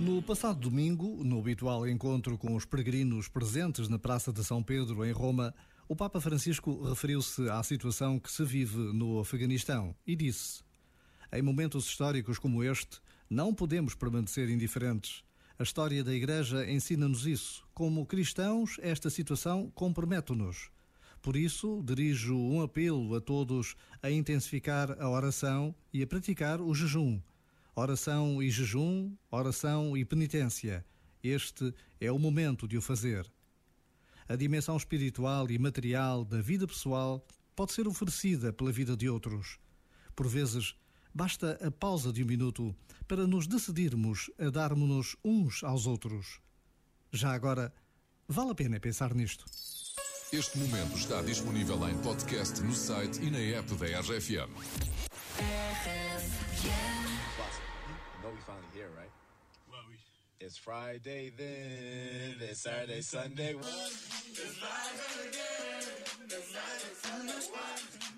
No passado domingo, no habitual encontro com os peregrinos presentes na Praça de São Pedro, em Roma, o Papa Francisco referiu-se à situação que se vive no Afeganistão e disse: Em momentos históricos como este, não podemos permanecer indiferentes. A história da Igreja ensina-nos isso. Como cristãos, esta situação compromete-nos. Por isso, dirijo um apelo a todos a intensificar a oração e a praticar o jejum Oração e jejum, oração e penitência. Este é o momento de o fazer. A dimensão espiritual e material da vida pessoal pode ser oferecida pela vida de outros. Por vezes, basta a pausa de um minuto para nos decidirmos a darmos-nos uns aos outros. Já agora, vale a pena pensar nisto. Este momento está disponível em podcast no site e na app da RFM. It's Friday then, it's Saturday, Sunday. It's again. It's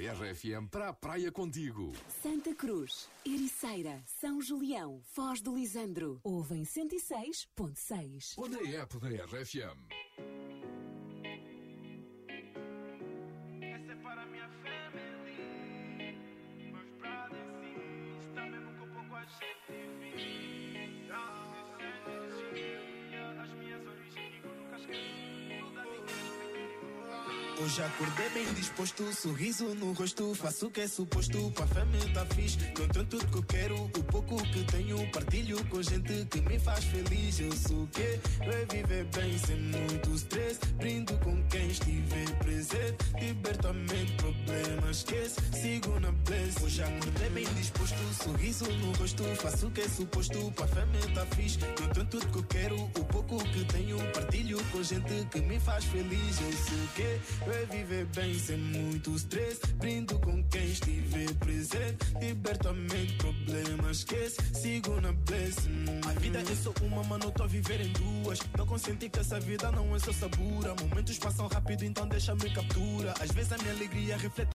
RFM para a praia contigo. Santa Cruz, Ericeira, São Julião, Foz do Lisandro. Ouvem 106.6. Ou na app da RFM. Essa é para a minha família. Meus brothers e está mesmo com pouco a gente Hoje acordei bem disposto, sorriso no rosto. Faço o que é suposto, para a família tá fixe. Não tenho tudo que eu quero, o pouco que tenho. Partilho com gente que me faz feliz. Eu sou o que é viver bem sem muito stress. Brindo com quem estiver presente. Liberto a mente, problemas esquece. Sigo na bless. Hoje acordei bem disposto, sorriso no rosto. Faço o que é suposto, família tá fixe. Não tenho tudo que eu quero, o pouco que tenho. Partilho com gente que me faz feliz. Eu sou o que é viver bem sem muito stress. Brindo com quem estiver presente. Liberto a mente, problemas esquece. Sigo na blessing. A vida é só uma, mano, tô a viver em duas. Tô consciente que essa vida não é só sabura. Momentos passam rápido, então deixa-me captura. Às vezes a minha alegria reflete.